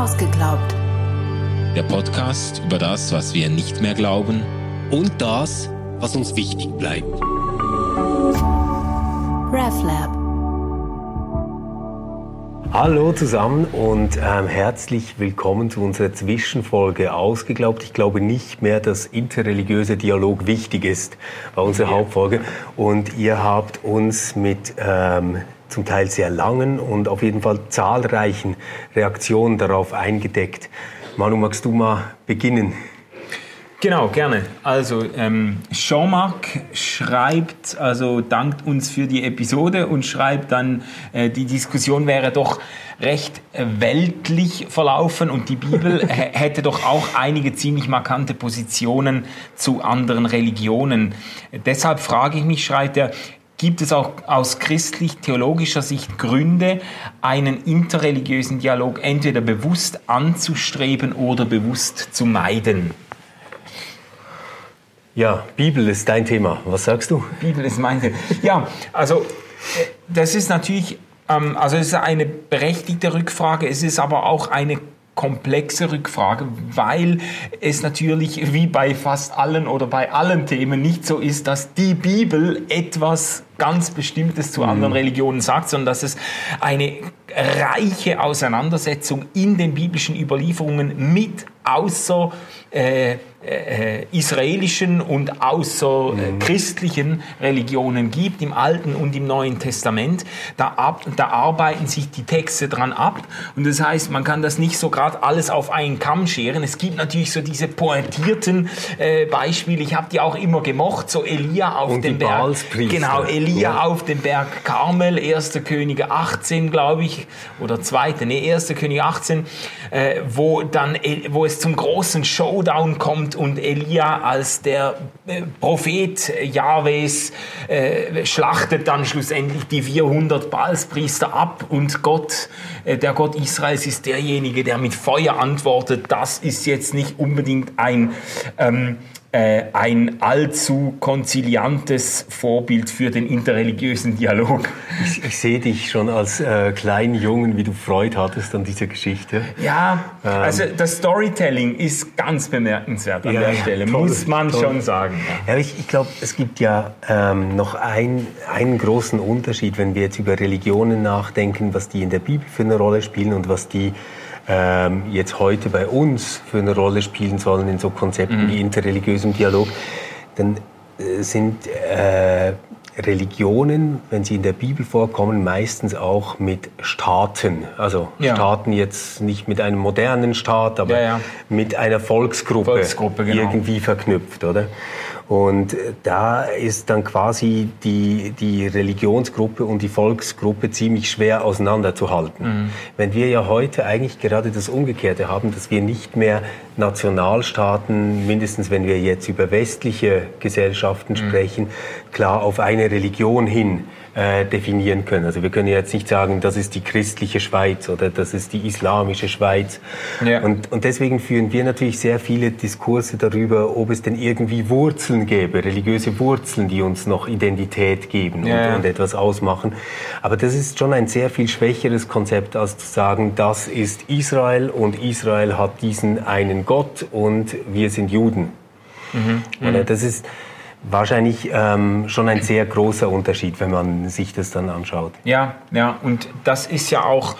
Ausgeglaubt. Der Podcast über das, was wir nicht mehr glauben und das, was uns wichtig bleibt. RefLab. Hallo zusammen und ähm, herzlich willkommen zu unserer Zwischenfolge Ausgeglaubt. Ich glaube nicht mehr, dass interreligiöser Dialog wichtig ist, war unsere ja. Hauptfolge. Und ihr habt uns mit ähm, zum Teil sehr langen und auf jeden Fall zahlreichen Reaktionen darauf eingedeckt. Manu, magst du mal beginnen? Genau, gerne. Also ähm, Jean-Marc schreibt, also dankt uns für die Episode und schreibt dann, äh, die Diskussion wäre doch recht weltlich verlaufen und die Bibel hätte doch auch einige ziemlich markante Positionen zu anderen Religionen. Deshalb frage ich mich, schreibt er, gibt es auch aus christlich-theologischer Sicht Gründe, einen interreligiösen Dialog entweder bewusst anzustreben oder bewusst zu meiden? Ja, Bibel ist dein Thema. Was sagst du? Bibel ist mein Thema. Ja, also äh, das ist natürlich, ähm, also es ist eine berechtigte Rückfrage, es ist aber auch eine komplexe Rückfrage, weil es natürlich wie bei fast allen oder bei allen Themen nicht so ist, dass die Bibel etwas ganz Bestimmtes zu anderen mhm. Religionen sagt, sondern dass es eine reiche Auseinandersetzung in den biblischen Überlieferungen mit außer äh, äh, israelischen und außer äh, mhm. christlichen Religionen gibt, im Alten und im Neuen Testament. Da, ab, da arbeiten sich die Texte dran ab. Und das heißt, man kann das nicht so gerade alles auf einen Kamm scheren. Es gibt natürlich so diese pointierten äh, Beispiele. Ich habe die auch immer gemocht. So Elia auf und dem Berg. Genau, Elia ja. auf dem Berg Karmel, 1. Könige 18, glaube ich, oder 2. Nee, 1. Könige 18, äh, wo dann, äh, wo es zum großen Showdown kommt kommt und Elia als der äh, Prophet Jahwes äh, schlachtet dann schlussendlich die 400 Baalspriester ab und Gott, äh, der Gott Israels ist derjenige, der mit Feuer antwortet. Das ist jetzt nicht unbedingt ein ähm, äh, ein allzu konziliantes Vorbild für den interreligiösen Dialog. Ich, ich sehe dich schon als äh, kleinen Jungen, wie du Freude hattest an dieser Geschichte. Ja, ähm. also das Storytelling ist ganz bemerkenswert an ja, der Stelle, toll, muss man toll. schon sagen. Ja ich, ich glaube, es gibt ja ähm, noch ein, einen großen Unterschied, wenn wir jetzt über Religionen nachdenken, was die in der Bibel für eine Rolle spielen und was die ähm, jetzt heute bei uns für eine Rolle spielen sollen in so Konzepten mhm. wie interreligiösem Dialog, dann äh, sind äh, Religionen, wenn sie in der Bibel vorkommen, meistens auch mit Staaten. Also ja. Staaten jetzt nicht mit einem modernen Staat, aber ja, ja. mit einer Volksgruppe, Volksgruppe genau. irgendwie verknüpft, oder? Und da ist dann quasi die, die Religionsgruppe und die Volksgruppe ziemlich schwer auseinanderzuhalten. Mhm. Wenn wir ja heute eigentlich gerade das Umgekehrte haben, dass wir nicht mehr Nationalstaaten, mindestens wenn wir jetzt über westliche Gesellschaften mhm. sprechen, klar auf eine Religion hin äh, definieren können. Also wir können jetzt nicht sagen, das ist die christliche Schweiz oder das ist die islamische Schweiz. Ja. Und, und deswegen führen wir natürlich sehr viele Diskurse darüber, ob es denn irgendwie Wurzeln gäbe, religiöse Wurzeln, die uns noch Identität geben ja. und, und etwas ausmachen. Aber das ist schon ein sehr viel schwächeres Konzept, als zu sagen, das ist Israel und Israel hat diesen einen Gott und wir sind Juden. Mhm. Mhm. Das ist wahrscheinlich ähm, schon ein sehr großer Unterschied, wenn man sich das dann anschaut. Ja, ja, und das ist ja auch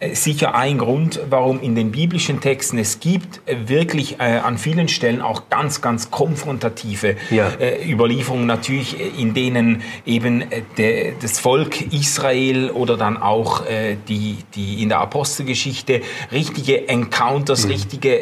äh, sicher ein Grund, warum in den biblischen Texten es gibt äh, wirklich äh, an vielen Stellen auch ganz, ganz konfrontative ja. äh, Überlieferungen natürlich, äh, in denen eben de, das Volk Israel oder dann auch die, die in der Apostelgeschichte richtige Encounters, mhm. richtige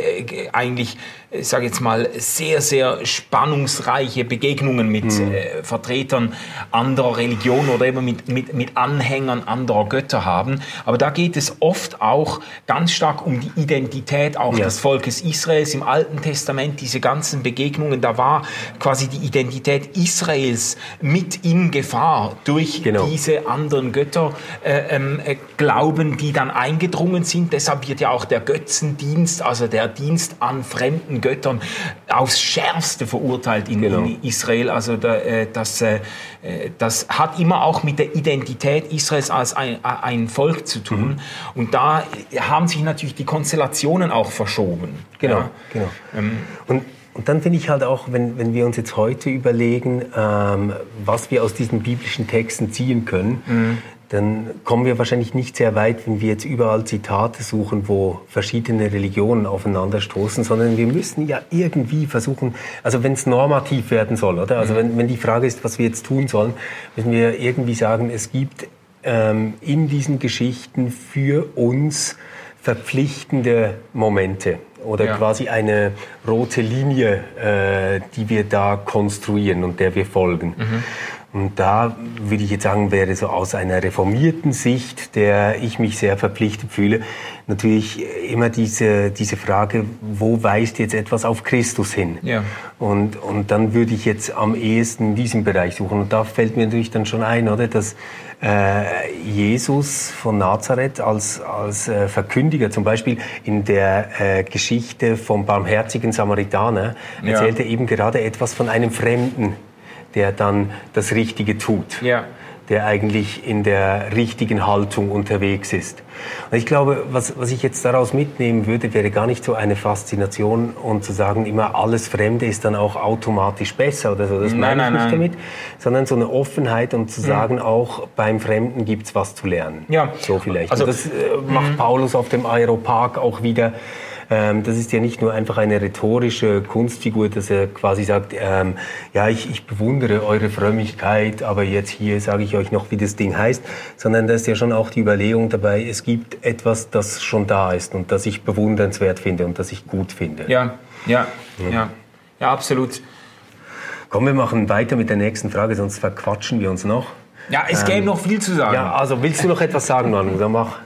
eigentlich ich sage jetzt mal, sehr, sehr spannungsreiche Begegnungen mit mhm. äh, Vertretern anderer Religionen oder eben mit, mit, mit Anhängern anderer Götter haben. Aber da geht es oft auch ganz stark um die Identität auch ja. des Volkes Israels. Im Alten Testament diese ganzen Begegnungen, da war quasi die Identität Israels mit in Gefahr durch genau. diese anderen Götter äh, ähm, äh, Glauben, die dann eingedrungen sind. Deshalb wird ja auch der Götzendienst, also der Dienst an fremden Göttern aufs Schärfste verurteilt in, Genau. in Israel. Also da, äh, das, äh, das hat immer auch mit der Identität Israels als ein, ein Volk zu tun. Mhm. Und da haben sich natürlich die Konstellationen auch verschoben. Genau, Ja. genau. und, und dann finde ich halt auch, wenn, wenn wir uns jetzt heute überlegen, ähm, was wir aus diesen biblischen Texten ziehen können, dann kommen wir wahrscheinlich nicht sehr weit, wenn wir jetzt überall Zitate suchen, wo verschiedene Religionen aufeinanderstoßen, sondern wir müssen ja irgendwie versuchen, also wenn es normativ werden soll, oder? Also wenn, wenn die Frage ist, was wir jetzt tun sollen, müssen wir irgendwie sagen, es gibt ähm, in diesen Geschichten für uns verpflichtende Momente oder Ja. quasi eine rote Linie, äh, die wir da konstruieren und der wir folgen. Und da würde ich jetzt sagen, wäre so aus einer reformierten Sicht, der ich mich sehr verpflichtet fühle, natürlich immer diese, diese Frage, wo weist jetzt etwas auf Christus hin? Ja. Und, und dann würde ich jetzt am ehesten in diesem Bereich suchen. Und da fällt mir natürlich dann schon ein, oder, dass äh, Jesus von Nazareth als, als äh, Verkündiger, zum Beispiel in der äh, Geschichte vom barmherzigen Samaritaner, Ja. erzählt er eben gerade etwas von einem Fremden, der dann das Richtige tut Ja. der eigentlich in der richtigen Haltung unterwegs ist. Und ich glaube, was, was ich jetzt daraus mitnehmen würde, wäre gar nicht so eine Faszination und zu sagen, immer alles Fremde ist dann auch automatisch besser oder so. Das Nein, meine ich nein, nicht nein. damit, sondern so eine Offenheit und zu sagen, auch beim Fremden gibt's was zu lernen. Ja. So vielleicht. Also- und das äh, macht Paulus auf dem Aeropark auch wieder. Ähm, das ist ja nicht nur einfach eine rhetorische Kunstfigur, dass er quasi sagt, ähm, ja, ich, ich bewundere eure Frömmigkeit, aber jetzt hier sage ich euch noch, wie das Ding heißt, sondern da ist ja schon auch die Überlegung dabei, es gibt etwas, das schon da ist und das ich bewundernswert finde und das ich gut finde. Ja, ja, ja, ja, absolut. Komm, wir machen weiter mit der nächsten Frage, sonst verquatschen wir uns noch. Ja, es gäbe noch viel zu sagen. Ja, also willst du noch etwas sagen, Manu? Dann mach.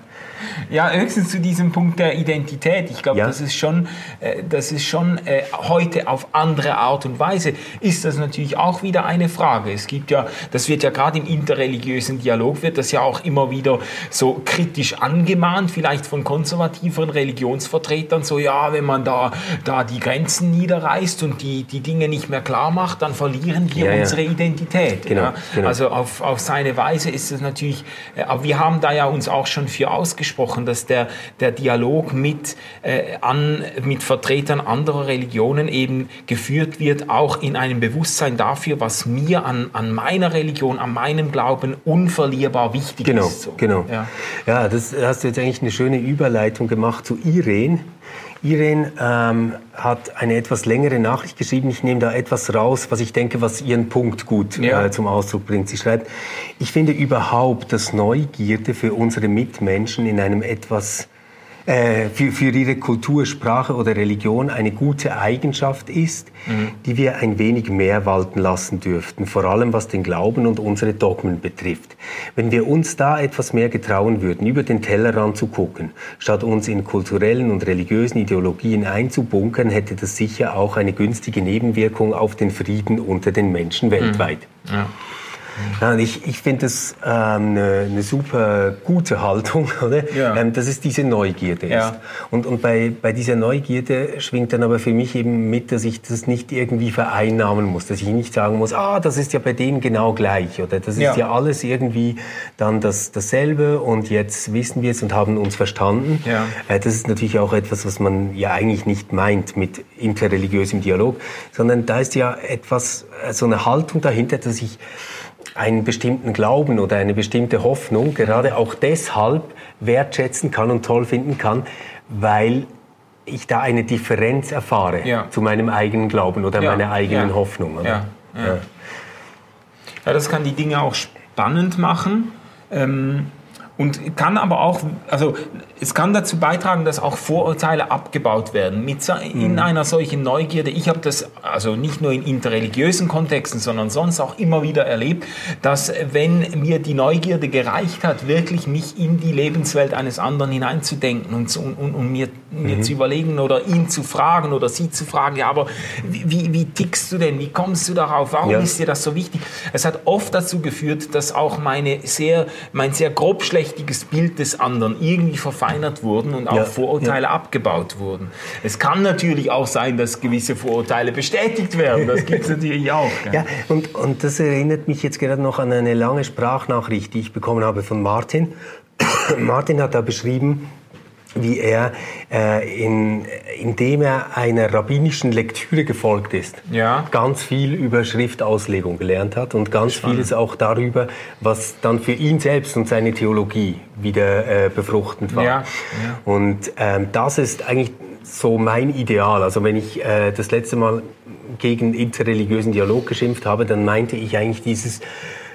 Ja, höchstens zu diesem Punkt der Identität. Ich glaube, Ja. das ist schon, äh, das ist schon äh, heute auf andere Art und Weise ist das natürlich auch wieder eine Frage. Es gibt ja, das wird ja gerade im interreligiösen Dialog wird das ja auch immer wieder so kritisch angemahnt, vielleicht von konservativeren Religionsvertretern, so ja, wenn man da, da die Grenzen niederreißt und die, die Dinge nicht mehr klar macht, dann verlieren wir Ja, ja. unsere Identität. Genau, genau. Also auf, auf seine Weise ist es natürlich, äh, aber wir haben da ja uns auch schon für ausgesprochen, dass der, der Dialog mit, äh, an, mit Vertretern anderer Religionen eben geführt wird, auch in einem Bewusstsein dafür, was mir an, an meiner Religion, an meinem Glauben unverlierbar wichtig Genau, ist. So. genau. Ja. Ja. das hast du jetzt eigentlich eine schöne Überleitung gemacht zu Irene. Irene ähm, hat eine etwas längere Nachricht geschrieben. Ich nehme da etwas raus, was ich denke, was ihren Punkt gut Ja. äh, zum Ausdruck bringt. Sie schreibt, ich finde überhaupt, dass Neugierde für unsere Mitmenschen in einem etwas äh, für, für ihre Kultur, Sprache oder Religion eine gute Eigenschaft ist, die wir ein wenig mehr walten lassen dürften, vor allem was den Glauben und unsere Dogmen betrifft. Wenn wir uns da etwas mehr getrauen würden, über den Tellerrand zu gucken, statt uns in kulturellen und religiösen Ideologien einzubunkern, hätte das sicher auch eine günstige Nebenwirkung auf den Frieden unter den Menschen weltweit. Ja. Ja, und ich, ich finde das ähm, eine, eine super gute Haltung, oder? Ja. Ähm, dass es diese Neugierde Ja. ist. Und, und bei, bei dieser Neugierde schwingt dann aber für mich eben mit, dass ich das nicht irgendwie vereinnahmen muss, dass ich nicht sagen muss, ah, das ist ja bei denen genau gleich oder das ist Ja. ja, alles irgendwie dann das, dasselbe und jetzt wissen wir es und haben uns verstanden. Ja. Äh, Das ist natürlich auch etwas, was man ja eigentlich nicht meint mit interreligiösem Dialog, sondern da ist ja etwas, äh, so eine Haltung dahinter, dass ich einen bestimmten Glauben oder eine bestimmte Hoffnung gerade auch deshalb wertschätzen kann und toll finden kann, weil ich da eine Differenz erfahre Ja. zu meinem eigenen Glauben oder Ja, meiner eigenen ja, Hoffnung. Ja, das kann die Dinge auch spannend machen. Ähm, und kann aber auch, also es kann dazu beitragen, dass auch Vorurteile abgebaut werden. Mit in einer solchen Neugierde, ich habe das also nicht nur in interreligiösen Kontexten, sondern sonst auch immer wieder erlebt, dass wenn mir die Neugierde gereicht hat, wirklich mich in die Lebenswelt eines anderen hineinzudenken und, zu, und, und, und mir, mir zu überlegen oder ihn zu fragen oder sie zu fragen, ja, aber wie, wie, wie tickst du denn, wie kommst du darauf, warum Ja. ist dir das so wichtig? Es hat oft dazu geführt, dass auch meine sehr, mein sehr grobschlächtiges richtiges Bild des anderen irgendwie verfeinert wurden und auch Ja, Vorurteile abgebaut wurden. Es kann natürlich auch sein, dass gewisse Vorurteile bestätigt werden. Das gibt es natürlich auch. gell? Ja, und, und das erinnert mich jetzt gerade noch an eine lange Sprachnachricht, die ich bekommen habe von Martin. Martin hat da beschrieben, wie er, äh, in, indem er einer rabbinischen Lektüre gefolgt ist, Ja. ganz viel über Schriftauslegung gelernt hat und ganz vieles auch darüber, was dann für ihn selbst und seine Theologie wieder äh, befruchtend war. Ja, ja. Und ähm, das ist eigentlich so mein Ideal. Also wenn ich äh, das letzte Mal gegen interreligiösen Dialog geschimpft habe, dann meinte ich eigentlich dieses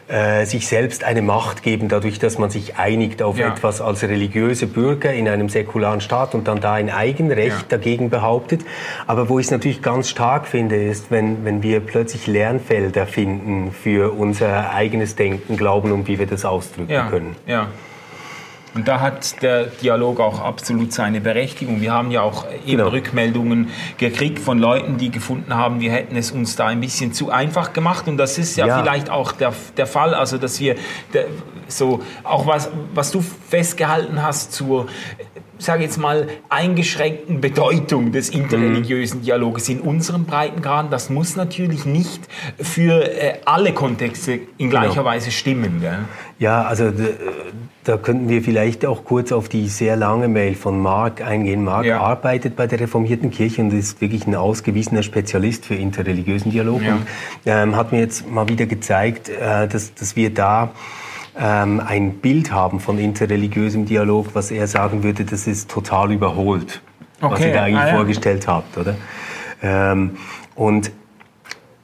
äh, sich selbst eine Macht geben, dadurch, dass man sich einigt auf Ja. etwas als religiöse Bürger in einem säkularen Staat und dann da ein Eigenrecht Ja. dagegen behauptet. Aber wo ich es natürlich ganz stark finde, ist, wenn, wenn wir plötzlich Lernfelder finden für unser eigenes Denken, Glauben und wie wir das ausdrücken ja, können. Ja. Und da hat der Dialog auch absolut seine Berechtigung. Wir haben ja auch eben Genau. Rückmeldungen gekriegt von Leuten, die gefunden haben, wir hätten es uns da ein bisschen zu einfach gemacht. Und das ist ja, Ja. vielleicht auch der, der Fall, also dass wir der, so auch was, was du festgehalten hast zur sage jetzt mal, eingeschränkten Bedeutung des interreligiösen Dialoges in unseren Breitengraden, das muss natürlich nicht für äh, alle Kontexte in gleicher Genau. Weise stimmen. Gell? Ja, also da könnten wir vielleicht auch kurz auf die sehr lange Mail von Marc eingehen. Marc Ja. arbeitet bei der Reformierten Kirche und ist wirklich ein ausgewiesener Spezialist für interreligiösen Dialog Ja. und ähm, hat mir jetzt mal wieder gezeigt, äh, dass, dass wir da ähm, ein Bild haben von interreligiösem Dialog, was er sagen würde, das ist total überholt, was Okay, ihr da eigentlich ah, ja. vorgestellt habt, oder? Ähm, und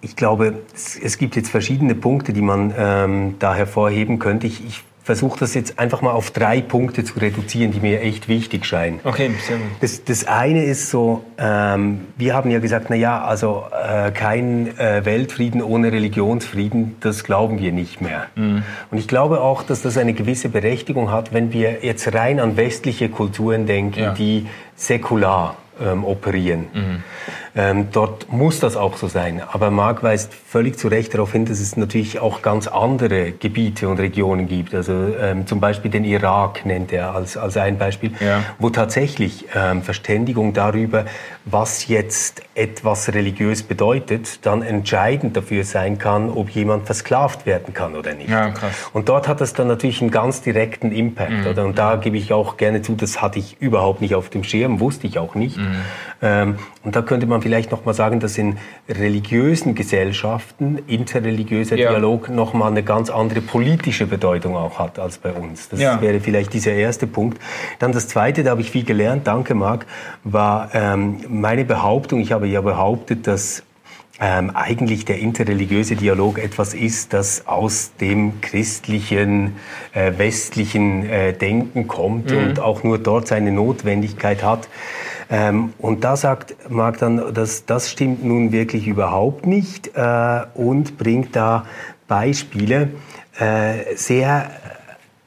ich glaube, es, es gibt jetzt verschiedene Punkte, die man ähm, da hervorheben könnte. Ich, ich versuche das jetzt einfach mal auf drei Punkte zu reduzieren, die mir echt wichtig scheinen. Okay, sehr gut. Das, das eine ist so, ähm, wir haben ja gesagt, na ja, also äh, kein äh, Weltfrieden ohne Religionsfrieden, das glauben wir nicht mehr. Mhm. Und ich glaube auch, dass das eine gewisse Berechtigung hat, wenn wir jetzt rein an westliche Kulturen denken, Ja. die säkular ähm, operieren. Ähm, dort muss das auch so sein. Aber Marc weist völlig zu Recht darauf hin, dass es natürlich auch ganz andere Gebiete und Regionen gibt. Also ähm, zum Beispiel den Irak nennt er als, als ein Beispiel, Ja. wo tatsächlich ähm, Verständigung darüber, was jetzt etwas religiös bedeutet, dann entscheidend dafür sein kann, ob jemand versklavt werden kann oder nicht. Ja. Und dort hat das dann natürlich einen ganz direkten Impact. Oder? Und da gebe ich auch gerne zu, das hatte ich überhaupt nicht auf dem Schirm, wusste ich auch nicht. Ähm, und da könnte man vielleicht noch mal sagen, dass in religiösen Gesellschaften interreligiöser Ja. Dialog noch mal eine ganz andere politische Bedeutung auch hat als bei uns. Das Ja. wäre vielleicht dieser erste Punkt. Dann das zweite, da habe ich viel gelernt, danke Marc, war ähm, meine Behauptung, ich habe ja behauptet, dass ähm, eigentlich der interreligiöse Dialog etwas ist, das aus dem christlichen, äh, westlichen äh, Denken kommt und auch nur dort seine Notwendigkeit hat. Ähm, und da sagt Marc dann, dass das stimmt nun wirklich überhaupt nicht äh, und bringt da Beispiele äh, sehr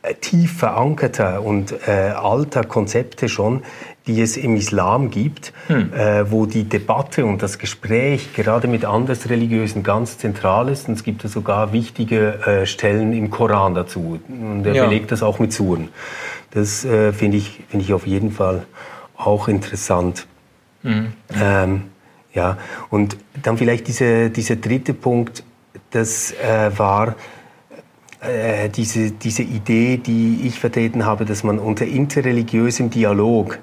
äh, tief verankerter und äh, alter Konzepte schon, die es im Islam gibt, äh, wo die Debatte und das Gespräch gerade mit Andersreligiösen ganz zentral ist. Und es gibt da sogar wichtige äh, Stellen im Koran dazu. Und er Ja. belegt das auch mit Suren. Das äh, finde ich, finde ich auf jeden Fall auch interessant. Ähm, ja, und dann vielleicht diese, dieser dritte Punkt, das äh, war äh, diese, diese Idee, die ich vertreten habe, dass man unter interreligiösem Dialog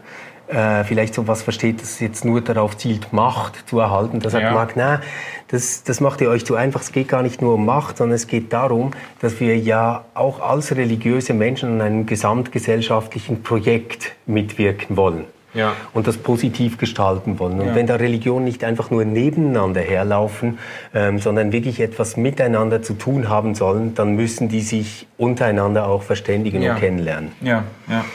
äh, vielleicht so was versteht, das jetzt nur darauf zielt, Macht zu erhalten. Da sagt Ja. Marc, na, das, das macht ihr euch zu einfach. Es geht gar nicht nur um Macht, sondern es geht darum, dass wir ja auch als religiöse Menschen an einem gesamtgesellschaftlichen Projekt mitwirken wollen Ja. und das positiv gestalten wollen. Und Ja. wenn da Religionen nicht einfach nur nebeneinander herlaufen, ähm, sondern wirklich etwas miteinander zu tun haben sollen, dann müssen die sich untereinander auch verständigen Ja. und kennenlernen. Ja, ja.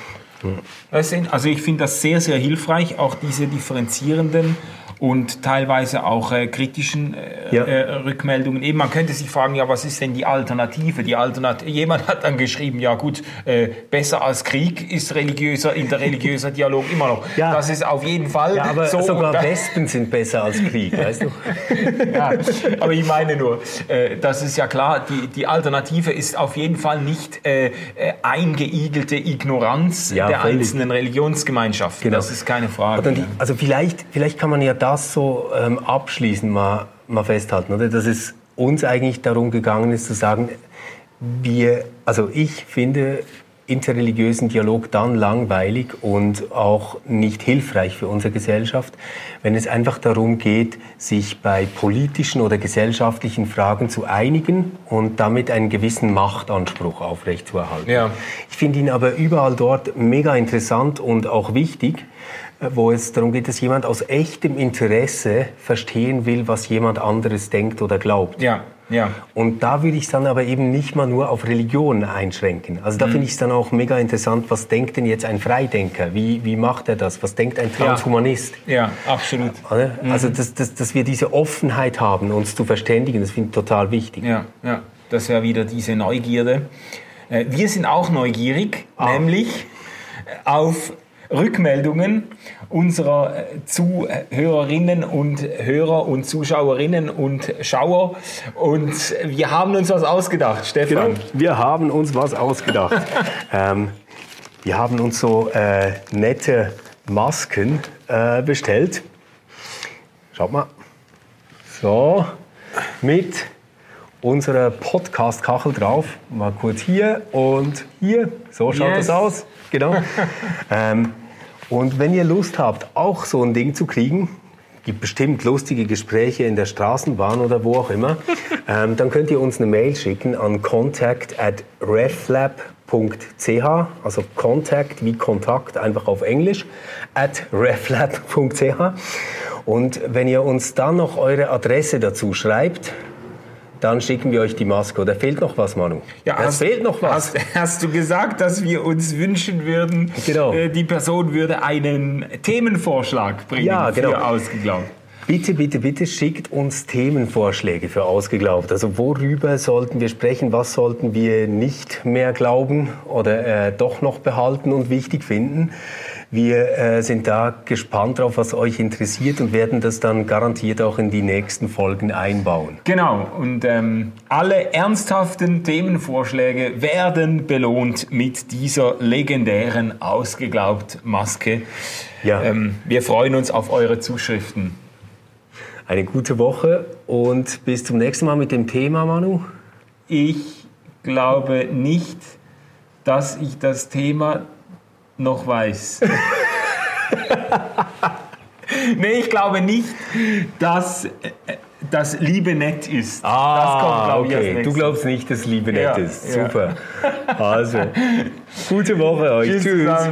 Sind, also ich finde das sehr, sehr hilfreich, auch diese differenzierenden und teilweise auch äh, kritischen äh, Ja. äh, Rückmeldungen. Eben, man könnte sich fragen, ja, was ist denn die Alternative? Die Alternat Jemand hat dann geschrieben, ja gut, äh, besser als Krieg ist religiöser, interreligiöser Dialog immer noch. Ja. Das ist auf jeden Fall Ja, aber so. sogar da- Wespen sind besser als Krieg, weißt du? ja, aber ich meine nur, äh, das ist ja klar, die, die Alternative ist auf jeden Fall nicht äh, eingeigelte Ignoranz der völlig. einzelnen Religionsgemeinschaften. Genau. Das ist keine Frage. Die, also vielleicht, vielleicht kann man ja das so ähm, abschließend mal, mal festhalten, oder? Dass es uns eigentlich darum gegangen ist zu sagen, wir, also ich finde interreligiösen Dialog dann langweilig und auch nicht hilfreich für unsere Gesellschaft, wenn es einfach darum geht, sich bei politischen oder gesellschaftlichen Fragen zu einigen und damit einen gewissen Machtanspruch aufrechtzuerhalten. Ja. Ich finde ihn aber überall dort mega interessant und auch wichtig, wo es darum geht, dass jemand aus echtem Interesse verstehen will, was jemand anderes denkt oder glaubt. ja, ja. Und da würde ich es dann aber eben nicht mal nur auf Religion einschränken. Also Mhm. da finde ich es dann auch mega interessant, was denkt denn jetzt ein Freidenker? Wie, wie macht er das? Was denkt ein Transhumanist? Ja, absolut. Oder? Also, dass, dass, dass wir diese Offenheit haben, uns zu verständigen, das finde ich total wichtig. Ja, ja. Das wäre wieder diese Neugierde. Äh, Wir sind auch neugierig, nämlich äh, auf Rückmeldungen unserer äh, Zuhörerinnen und Hörer und Zuschauerinnen und Schauer. Und wir haben uns was ausgedacht, Stefan. Genau. Wir haben uns was ausgedacht. ähm, wir haben uns so äh, nette Masken äh, bestellt. Schaut mal. So, mit unserer Podcast-Kachel drauf. Mal kurz hier und hier. So schaut Yes. das aus. Genau. ähm, und wenn ihr Lust habt, auch so ein Ding zu kriegen, gibt bestimmt lustige Gespräche in der Straßenbahn oder wo auch immer, ähm, dann könnt ihr uns eine Mail schicken an contact at reflab.ch, also Contact wie Kontakt, einfach auf Englisch, at reflab.ch. Und wenn ihr uns dann noch eure Adresse dazu schreibt, dann schicken wir euch die Maske. Oder fehlt noch was, Manu? es hast- fehlt noch was. Hast, hast du gesagt, dass wir uns wünschen würden, Genau. äh, die Person würde einen Themenvorschlag bringen Ja, genau. für ausgeglaubt? Bitte, bitte, bitte schickt uns Themenvorschläge für Ausgeglaubt. Also worüber sollten wir sprechen? Was sollten wir nicht mehr glauben oder äh, doch noch behalten und wichtig finden? Wir äh, sind da gespannt drauf, was euch interessiert und werden das dann garantiert auch in die nächsten Folgen einbauen. Genau, und ähm, alle ernsthaften Themenvorschläge werden belohnt mit dieser legendären Ausgeglaubt-Maske. Ja. Ähm, wir freuen uns auf eure Zuschriften. Eine gute Woche und bis zum nächsten Mal mit dem Thema, Manu. Ich glaube nicht, dass ich das Thema noch weiß. nee, ich glaube nicht, dass äh, das Liebe nett ist. das glaub ich, als Ah, okay. Du glaubst nicht, dass Liebe nett Ja, ist. ja. Super. Also, gute Woche euch. Tschüss Tschüss.